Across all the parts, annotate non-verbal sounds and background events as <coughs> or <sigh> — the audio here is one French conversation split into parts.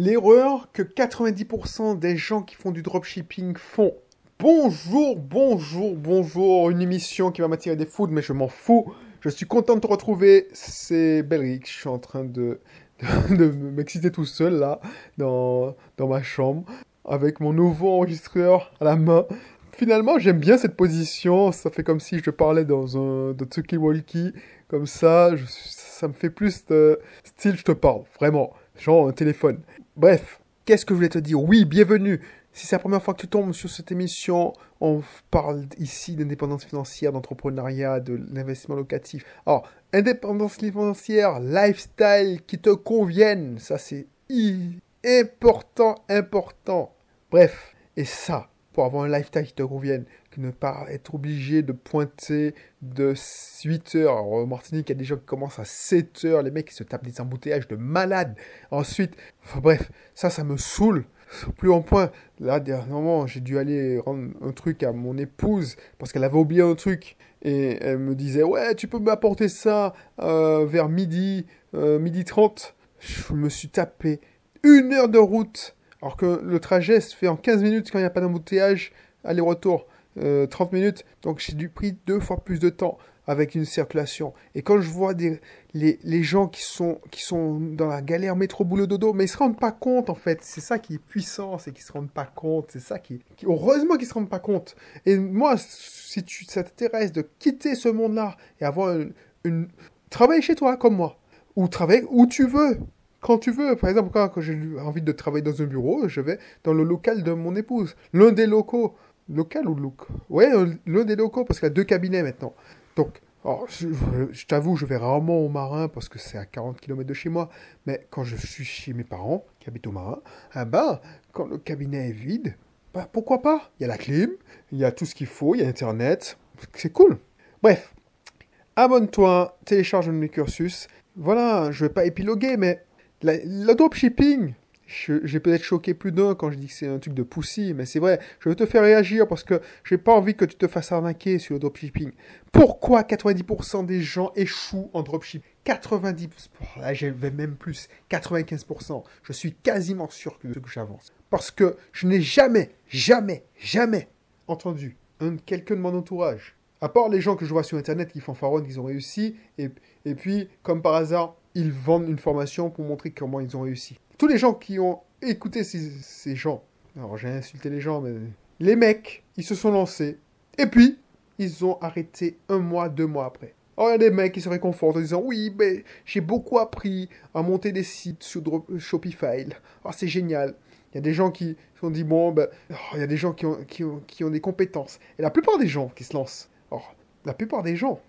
l'erreur que 90% des gens qui font du dropshipping font. Bonjour, bonjour, bonjour, une émission qui va m'attirer des foudes, mais je m'en fous. Je suis content de te retrouver, c'est Belric, je suis en train <laughs> de, m'exciter tout seul là, dans, dans ma chambre, avec mon nouveau enregistreur à la main. Finalement, j'aime bien cette position, ça fait comme si je parlais dans un de Tsuki Walkie, comme ça, ça me fait plus de style je te parle, vraiment, genre un téléphone. Bref, qu'est-ce que je voulais te dire? Oui, bienvenue. Si c'est la première fois que tu tombes sur cette émission, on parle ici d'indépendance financière, d'entrepreneuriat, de l'investissement locatif. Alors, indépendance financière, lifestyle qui te convienne, ça c'est important, important. Bref, et ça, pour avoir un lifestyle qui te convienne, que ne pas être obligé de pointer de 8 heures. Alors, au Martinique, il y a des gens qui commencent à 7 heures, les mecs qui se tapent des embouteillages de malades. Ensuite, enfin, bref, ça, ça me saoule. Plus en point, là, dernièrement, j'ai dû aller rendre un truc à mon épouse parce qu'elle avait oublié un truc. Et elle me disait, ouais, tu peux m'apporter ça euh, vers midi, euh, midi 30. Je me suis tapé une heure de route alors que le trajet se fait en 15 minutes quand il n'y a pas d'embouteillage, aller-retour, euh, 30 minutes. Donc j'ai dû prendre deux fois plus de temps avec une circulation. Et quand je vois les, les gens qui sont, qui sont dans la galère métro boulot dodo, mais ils se rendent pas compte en fait. C'est ça qui est puissant, c'est qu'ils se rendent pas compte. C'est ça qui, heureusement qu'ils se rendent pas compte. Et moi, si tu, ça t'intéresse de quitter ce monde-là et avoir une, une, travailler chez toi comme moi, ou travailler où tu veux, quand tu veux. Par exemple, quand, j'ai envie de travailler dans un bureau, je vais dans le local de mon épouse. L'un des locaux. Local ou look? Ouais, l'un des locaux, parce qu'il y a deux cabinets maintenant. Donc, je, t'avoue, je vais rarement au Marin parce que c'est à 40 km de chez moi. Mais quand je suis chez mes parents, qui habitent au Marin, ah ben, quand le cabinet est vide, bah, pourquoi pas? Il y a la clim, il y a tout ce qu'il faut, il y a Internet. C'est cool. Bref, abonne-toi, télécharge mes cursus. Voilà, je vais pas épiloguer, mais la, dropshipping, j'ai peut-être choqué plus d'un quand je dis que c'est un truc de poussi, mais c'est vrai, je veux te faire réagir parce que j'ai pas envie que tu te fasses arnaquer sur le dropshipping. Pourquoi 90% des gens échouent en dropshipping? 90%, là je vais même plus, 95%. Je suis quasiment sûr que, que j'avance. Parce que je n'ai jamais, jamais, jamais entendu un, quelqu'un de mon entourage, à part les gens que je vois sur internet qui font faronne, qu'ils ont réussi, et, et puis, comme par hasard, ils vendent une formation pour montrer comment ils ont réussi. Tous les gens qui ont écouté ces, gens, alors j'ai insulté les gens, mais les mecs, ils se sont lancés, et puis, ils ont arrêté un mois, deux mois après. Oh, il y a des mecs qui se réconfortent en disant Oui, ben, j'ai beaucoup appris à monter des sites sur Shopify. Oh, c'est génial. Il y a des gens qui se sont dit Bon, ben, oh, il y a des gens qui ont, qui, ont, qui ont des compétences. Et la plupart des gens qui se lancent, oh, la plupart des gens,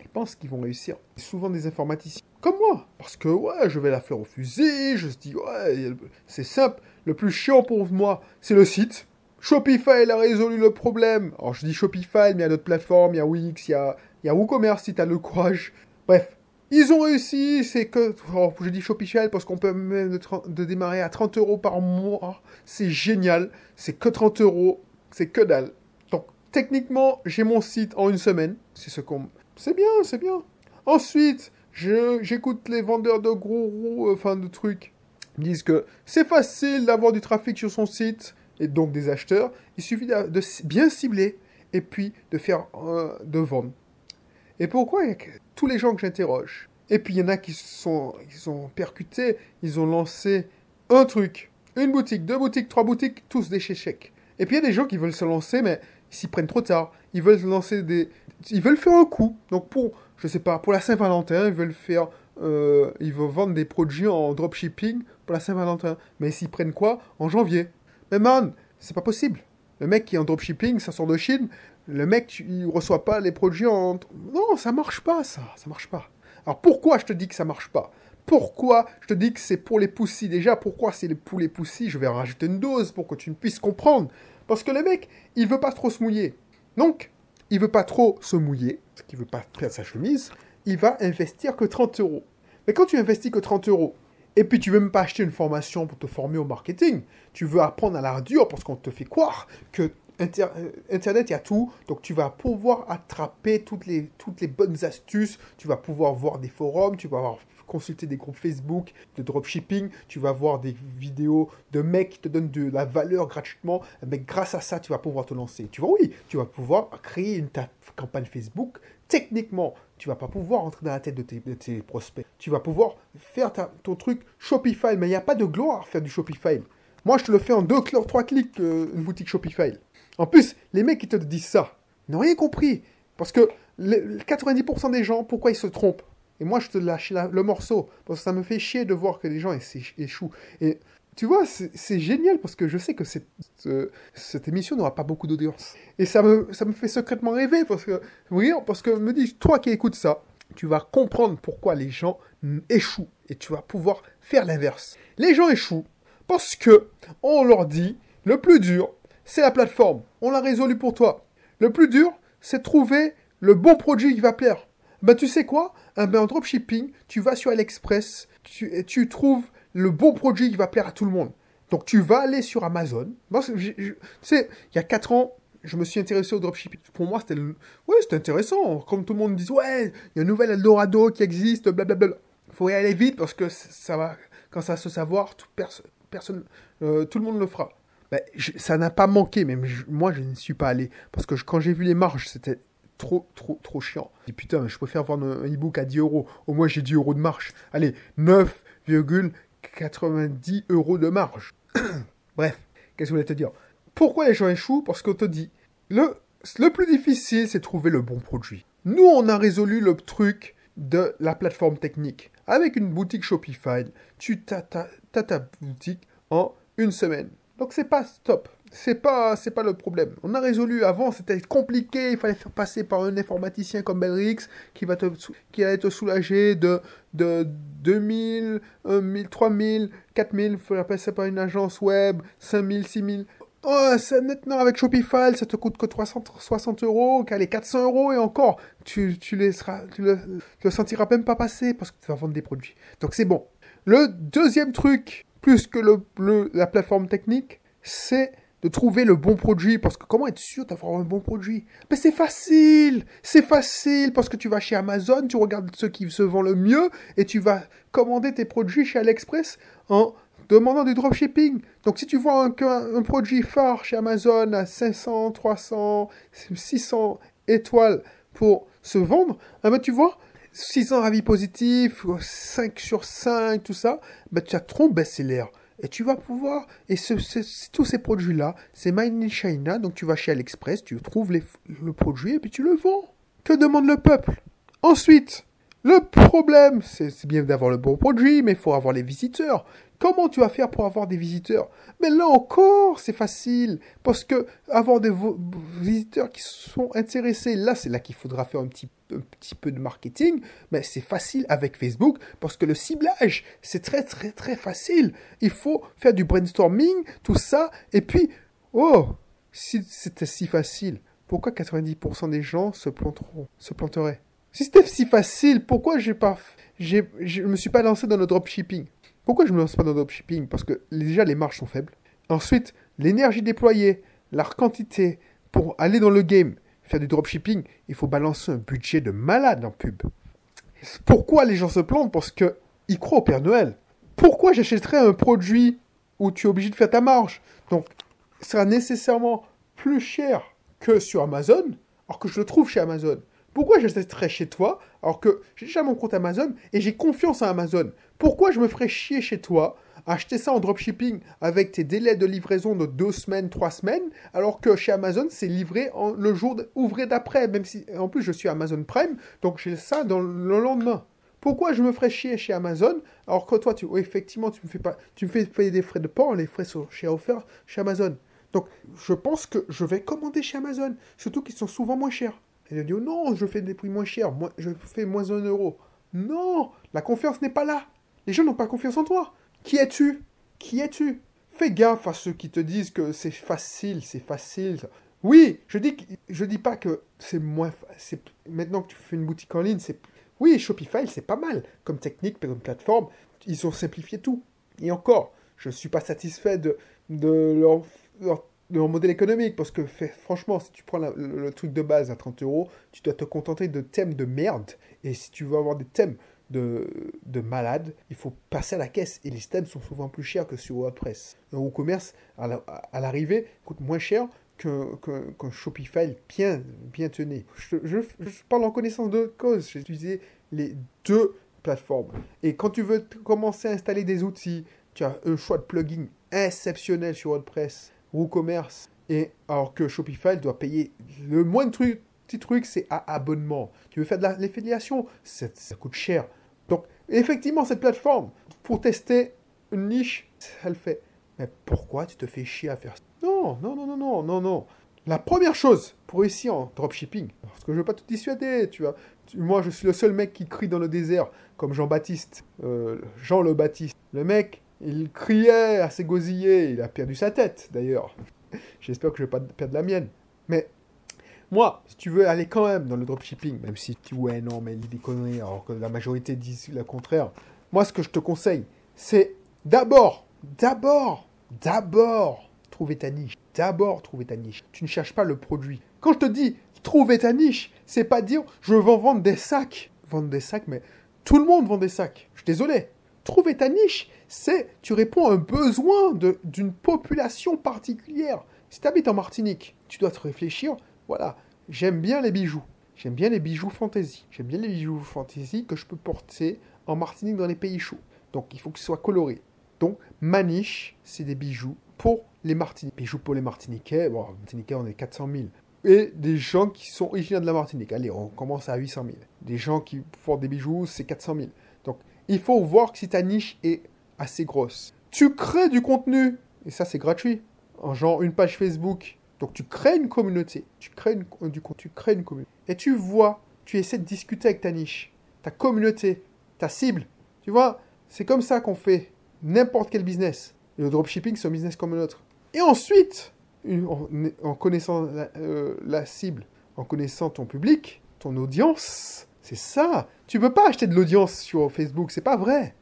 ils pensent qu'ils vont réussir. Souvent des informaticiens. Comme moi. Parce que, ouais, je vais la fleur au fusil. Je me dis Ouais, c'est simple. Le plus chiant pour moi, c'est le site. Shopify, a résolu le problème. Alors, je dis Shopify, mais il y a d'autres plateformes. Il y a Wix, il y a, WooCommerce si tu as le courage. Bref. Ils ont réussi, c'est que... Oh, je dis Shopify parce qu'on peut même de, démarrer à 30 euros par mois. C'est génial. C'est que 30 euros. C'est que dalle. Techniquement, j'ai mon site en une semaine. C'est ce qu'on... C'est bien, c'est bien. Ensuite, j'écoute les vendeurs de gros roues, enfin de trucs. Ils disent que c'est facile d'avoir du trafic sur son site et donc des acheteurs. Il suffit de, bien cibler et puis de faire euh, de vendre. Et pourquoi tous les gens que j'interroge? Et puis il y en a qui sont, qui sont percutés, ils ont lancé un truc, une boutique, deux boutiques, trois boutiques, tous des chèques. Et puis il y a des gens qui veulent se lancer, mais ils s'y prennent trop tard. Ils veulent lancer des, ils veulent faire un coup. Donc pour, je sais pas, pour la Saint-Valentin, ils veulent faire, euh, ils veulent vendre des produits en dropshipping pour la Saint-Valentin. Mais ils s'y prennent quoi? En janvier. Mais man, c'est pas possible. Le mec qui est en dropshipping, ça sort de Chine. Le mec, il reçoit pas les produits en... Non, ça marche pas, ça. Ça marche pas. Alors pourquoi je te dis que ça marche pas? Pourquoi je te dis que c'est pour les poussis? Déjà, pourquoi c'est pour les poussis? Je vais rajouter une dose pour que tu puisses comprendre. Parce que le mec, il veut pas trop se mouiller. Donc, il veut pas trop se mouiller, parce qu'il veut pas perdre sa chemise. Il va investir que 30 euros. Mais quand tu investis que 30 euros, et puis tu veux même pas acheter une formation pour te former au marketing, tu veux apprendre à l'art dur parce qu'on te fait croire que Inter Internet, il y a tout. Donc, tu vas pouvoir attraper toutes les, toutes les bonnes astuces. Tu vas pouvoir voir des forums. Tu vas avoir consulter des groupes Facebook de dropshipping, tu vas voir des vidéos de mecs qui te donnent de la valeur gratuitement, mais grâce à ça, tu vas pouvoir te lancer. Tu vois, oui, tu vas pouvoir créer une ta campagne Facebook. Techniquement, tu vas pas pouvoir entrer dans la tête de tes, prospects. Tu vas pouvoir faire ton truc Shopify, mais il n'y a pas de gloire à faire du Shopify. Moi, je te le fais en deux, trois clics, euh, une boutique Shopify. En plus, les mecs qui te disent ça n'ont rien compris. Parce que 90% des gens, pourquoi ils se trompent? Et moi, je te lâche le morceau. Parce que ça me fait chier de voir que les gens échouent. Et tu vois, c'est génial parce que je sais que cette, émission n'aura pas beaucoup d'audience. Et ça me, ça me fait secrètement rêver parce que, oui, parce que me dis, toi qui écoutes ça, tu vas comprendre pourquoi les gens échouent et tu vas pouvoir faire l'inverse. Les gens échouent parce que on leur dit le plus dur, c'est la plateforme. On l'a résolu pour toi. Le plus dur, c'est trouver le bon produit qui va plaire. Ben, tu sais quoi? Ben, En dropshipping, tu vas sur AliExpress, tu, tu trouves le bon produit qui va plaire à tout le monde. Donc, tu vas aller sur Amazon. tu sais, il y a 4 ans, je me suis intéressé au dropshipping. Pour moi, c'était ouais, intéressant. Comme tout le monde dit, ouais, il y a un nouvel Eldorado qui existe, blablabla. Il faut y aller vite parce que ça va, quand ça va se savoir, tout, personne, euh, tout le monde le fera. Ben, ça n'a pas manqué, mais moi, je ne suis pas allé. Parce que quand j'ai vu les marges, c'était trop, trop, trop chiant. Et putain, je préfère vendre un e-book à 10 euros. Au moins, j'ai 10 euros de marge. Allez, 9,90 euros de marge. <clears throat> Bref, qu'est-ce que je voulais te dire? Pourquoi les gens échouent? Parce qu'on te dit, le, le plus difficile, c'est trouver le bon produit. Nous, on a résolu le truc de la plateforme technique. Avec une boutique Shopify, tu as ta boutique en une semaine. Donc c'est pas stop. C'est pas, c'est pas le problème. On a résolu avant, c'était compliqué. Il fallait faire passer par un informaticien comme Belrix qui va te, qui allait te soulager de, de 2000, 1000, 3000, 4000. Il fallait passer par une agence web, 5000, 6000. Oh, c'est maintenant avec Shopify, ça te coûte que 360 euros, qu'elle 400 euros et encore, tu, tu, laisseras, tu, le, tu le sentiras même pas passer parce que tu vas vendre des produits. Donc c'est bon. Le deuxième truc plus que le, la plateforme technique, c'est de trouver le bon produit. Parce que comment être sûr d'avoir un bon produit? Mais c'est facile C'est facile parce que tu vas chez Amazon, tu regardes ceux qui se vendent le mieux et tu vas commander tes produits chez AliExpress en demandant du dropshipping. Donc si tu vois un, un, produit phare chez Amazon à 500, 300, 600 étoiles pour se vendre, eh ben tu vois, 600 avis positifs, 5 sur 5, tout ça, ben, tu as trop l'air. Et tu vas pouvoir, et tous ces produits-là, c'est Made in China, donc tu vas chez AliExpress, tu trouves le produit et puis tu le vends. Que demande le peuple? Ensuite, le problème, c'est bien d'avoir le bon produit, mais il faut avoir les visiteurs. Comment tu vas faire pour avoir des visiteurs? Mais là encore, c'est facile. Parce que avoir des visiteurs qui sont intéressés, là, c'est là qu'il faudra faire un petit, un petit peu de marketing. Mais c'est facile avec Facebook parce que le ciblage, c'est très, très, très facile. Il faut faire du brainstorming, tout ça. Et puis, oh, si c'était si facile, pourquoi 90% des gens se planteront, se planteraient? Si c'était si facile, pourquoi j'ai pas, je me suis pas lancé dans le dropshipping? Pourquoi je ne me lance pas dans le dropshipping? Parce que déjà les marges sont faibles. Ensuite, l'énergie déployée, la quantité pour aller dans le game, faire du dropshipping, il faut balancer un budget de malade en pub. Pourquoi les gens se plantent? Parce qu'ils croient au Père Noël. Pourquoi j'achèterais un produit où tu es obligé de faire ta marge? Donc, ça sera nécessairement plus cher que sur Amazon, alors que je le trouve chez Amazon. Pourquoi j'achèterais chez toi alors que j'ai déjà mon compte Amazon et j'ai confiance en Amazon? Pourquoi je me ferais chier chez toi acheter ça en dropshipping avec tes délais de livraison de deux semaines, trois semaines, alors que chez Amazon, c'est livré le jour ouvré d'après, même si en plus je suis Amazon Prime, donc j'ai ça dans le lendemain. Pourquoi je me ferais chier chez Amazon alors que toi, tu, effectivement, tu me fais pas, tu me fais payer des frais de port, les frais sont chez offert chez Amazon. Donc, je pense que je vais commander chez Amazon, surtout qu'ils sont souvent moins chers. Et il dit, oh non, je fais des prix moins chers, moi, je fais moins un euro. Non, la confiance n'est pas là. Les gens n'ont pas confiance en toi. Qui es-tu? Qui es-tu? Fais gaffe à ceux qui te disent que c'est facile, c'est facile. Oui, je dis, je dis pas que c'est moins, c'est maintenant que tu fais une boutique en ligne, c'est oui, Shopify, c'est pas mal comme technique, comme plateforme. Ils ont simplifié tout. Et encore, je ne suis pas satisfait de, de leur, leur leur modèle économique, parce que franchement, si tu prends le, truc de base à 30 euros, tu dois te contenter de thèmes de merde, et si tu veux avoir des thèmes de, de malade. Il faut passer à la caisse et les systèmes sont souvent plus chers que sur WordPress. Un e-commerce, à l'arrivée, coûte moins cher qu'un Shopify bien, bien tenu. Je, je, parle en connaissance de cause. J'ai utilisé les deux plateformes. Et quand tu veux commencer à installer des outils, tu as un choix de plugin exceptionnel sur WordPress, WooCommerce, et alors que Shopify doit payer le moindre truc, petit truc, c'est à abonnement. Tu veux faire de l'affiliation, ça, ça coûte cher. Donc, effectivement, cette plateforme, pour tester une niche, elle fait. Mais pourquoi tu te fais chier à faire ça? Non, non, non, non, non, non, non. La première chose pour réussir en dropshipping, parce que je veux pas te dissuader, tu vois. Moi, je suis le seul mec qui crie dans le désert, comme Jean-Baptiste, euh, Jean le Baptiste. Le mec, il criait à ses gosillés, il a perdu sa tête d'ailleurs. J'espère que je vais pas perdre la mienne. Mais moi, si tu veux aller quand même dans le dropshipping, même si tu ouais non mais il dit des alors que la majorité disent le contraire, moi ce que je te conseille, c'est d'abord, d'abord, d'abord trouver ta niche. D'abord trouver ta niche. Tu ne cherches pas le produit. Quand je te dis trouver ta niche, c'est pas dire je veux vendre des sacs. Vendre des sacs, mais tout le monde vend des sacs. Je suis désolé. Trouver ta niche, c'est tu réponds à un besoin d'une population particulière. Si tu habites en Martinique, tu dois te réfléchir, voilà, j'aime bien les bijoux. J'aime bien les bijoux fantasy. J'aime bien les bijoux fantasy que je peux porter en Martinique dans les pays chauds. Donc il faut que ce soit coloré. Donc ma niche, c'est des bijoux pour les Martiniquais. Bijoux pour les Martiniquais, bon, Martiniquais on est 400 000. Et des gens qui sont originaires de la Martinique. Allez, on commence à 800 000. Des gens qui font des bijoux, c'est 400 000. Donc il faut voir si ta niche est assez grosse. Tu crées du contenu, et ça c'est gratuit, en genre une page Facebook. Donc tu crées une communauté, tu crées une, communauté. Et tu vois, tu essaies de discuter avec ta niche, ta communauté, ta cible. Tu vois, c'est comme ça qu'on fait n'importe quel business. le dropshipping, c'est un business comme un autre. Et ensuite, en, connaissant euh, la, cible, en connaissant ton public, ton audience, c'est ça. Tu peux pas acheter de l'audience sur Facebook, c'est pas vrai.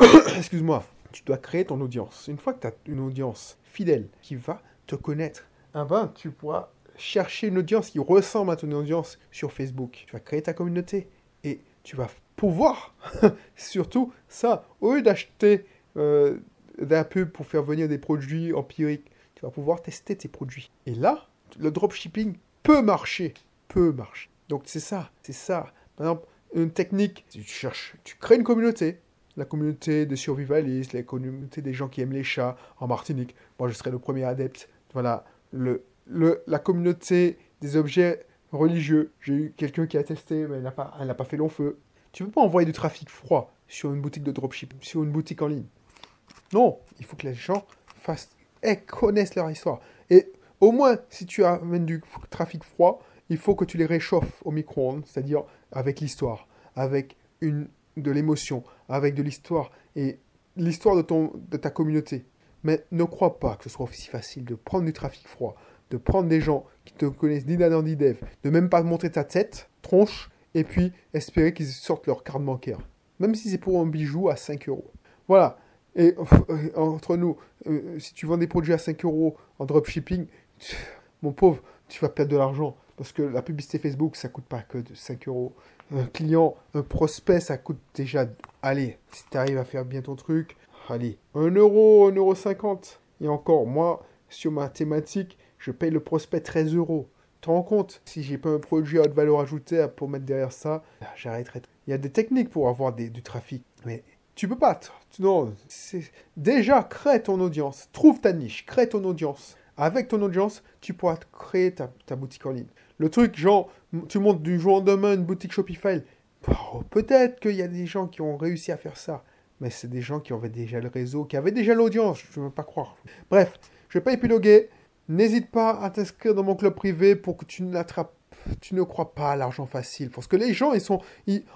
<coughs> excuse-moi, tu dois créer ton audience. Une fois que tu as une audience fidèle qui va te connaître, ah ben, tu pourras chercher une audience qui ressemble à ton audience sur Facebook. Tu vas créer ta communauté et tu vas pouvoir, <laughs> surtout ça, au lieu d'acheter euh, d'un pub pour faire venir des produits empiriques, tu vas pouvoir tester tes produits. Et là, le dropshipping peut marcher, peut marcher. Donc c'est ça, c'est ça. Par exemple, une technique, tu cherches, tu crées une communauté, la communauté des survivalistes, la communauté des gens qui aiment les chats en Martinique. Moi, je serais le premier adepte. Voilà, le, le, la communauté des objets religieux. J'ai eu quelqu'un qui a testé, mais elle n'a pas, pas fait long feu. Tu ne peux pas envoyer du trafic froid sur une boutique de dropship, sur une boutique en ligne. Non, il faut que les gens fassent, et connaissent leur histoire. Et au moins, si tu amènes du trafic froid, il faut que tu les réchauffes au micro-ondes, c'est-à-dire avec l'histoire, avec une de l'émotion, avec de l'histoire et l'histoire de, de ta communauté. Mais ne crois pas que ce soit aussi facile de prendre du trafic froid, de prendre des gens qui te connaissent ni d'Adam ni d'Eve, de même pas montrer ta tête, tronche, et puis espérer qu'ils sortent leur carte bancaire. Même si c'est pour un bijou à 5 euros. Voilà. Et euh, entre nous, euh, si tu vends des produits à 5 euros en dropshipping, mon pauvre, tu vas perdre de l'argent. Parce que la publicité Facebook, ça coûte pas que de 5 euros un client, un prospect, ça coûte déjà. Allez, si tu arrives à faire bien ton truc, allez, 1 euro, 1 euro 50. Et encore, moi, sur ma thématique, je paye le prospect 13 euros. Tu rends compte? Si j'ai pas un produit à haute valeur ajoutée pour mettre derrière ça, j'arrêterai. Il y a des techniques pour avoir du trafic. Mais tu peux pas. Non, déjà, crée ton audience. Trouve ta niche, crée ton audience. Avec ton audience, tu pourras créer ta boutique en ligne. Le truc, genre, tu montes du jour au lendemain une boutique Shopify. Peut-être qu'il y a des gens qui ont réussi à faire ça. Mais c'est des gens qui avaient déjà le réseau, qui avaient déjà l'audience. Je ne veux pas croire. Bref, je ne vais pas épiloguer. N'hésite pas à t'inscrire dans mon club privé pour que tu n'attrapes tu ne crois pas à l'argent facile. Parce que les gens, ils sont...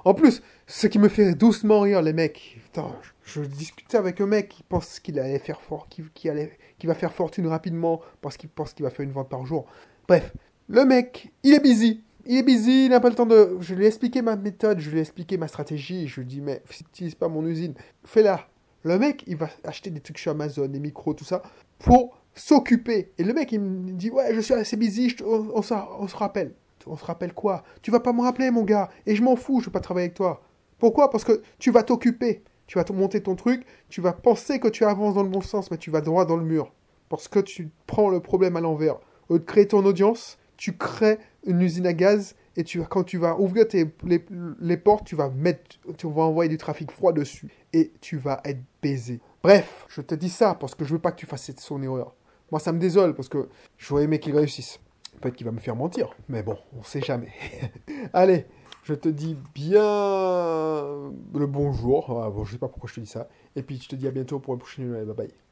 En plus, ce qui me fait doucement rire, les mecs. Putain, je, discutais avec un mec qui pense qu'il allait faire fort, qui, allait, qui va faire fortune rapidement parce qu'il pense qu'il va faire une vente par jour. Bref, le mec, il est busy. Il est busy, il n'a pas le temps de... Je lui ai expliqué ma méthode, je lui ai expliqué ma stratégie. Je lui ai dit, mais n'utilise pas mon usine. Fais-la. Le mec, il va acheter des trucs sur Amazon, des micros, tout ça, pour s'occuper. Et le mec, il me dit, ouais, je suis assez busy, on, on, se rappelle. On se rappelle quoi? Tu vas pas me rappeler, mon gars. Et je m'en fous, je veux pas travailler avec toi. Pourquoi? Parce que tu vas t'occuper. Tu vas te monter ton truc, tu vas penser que tu avances dans le bon sens, mais tu vas droit dans le mur. Parce que tu prends le problème à l'envers. Au lieu de créer ton audience, tu crées une usine à gaz et tu, quand tu vas ouvrir les, les, portes, tu vas, mettre, tu vas envoyer du trafic froid dessus et tu vas être baisé. Bref, je te dis ça parce que je veux pas que tu fasses son erreur. Moi, ça me désole parce que j'aurais aimé qu'il réussisse. Peut-être qu'il va me faire mentir, mais bon, on sait jamais. <laughs> Allez, je te dis bien le bonjour. Ah, bon, je sais pas pourquoi je te dis ça. Et puis, je te dis à bientôt pour une prochaine. Bye bye.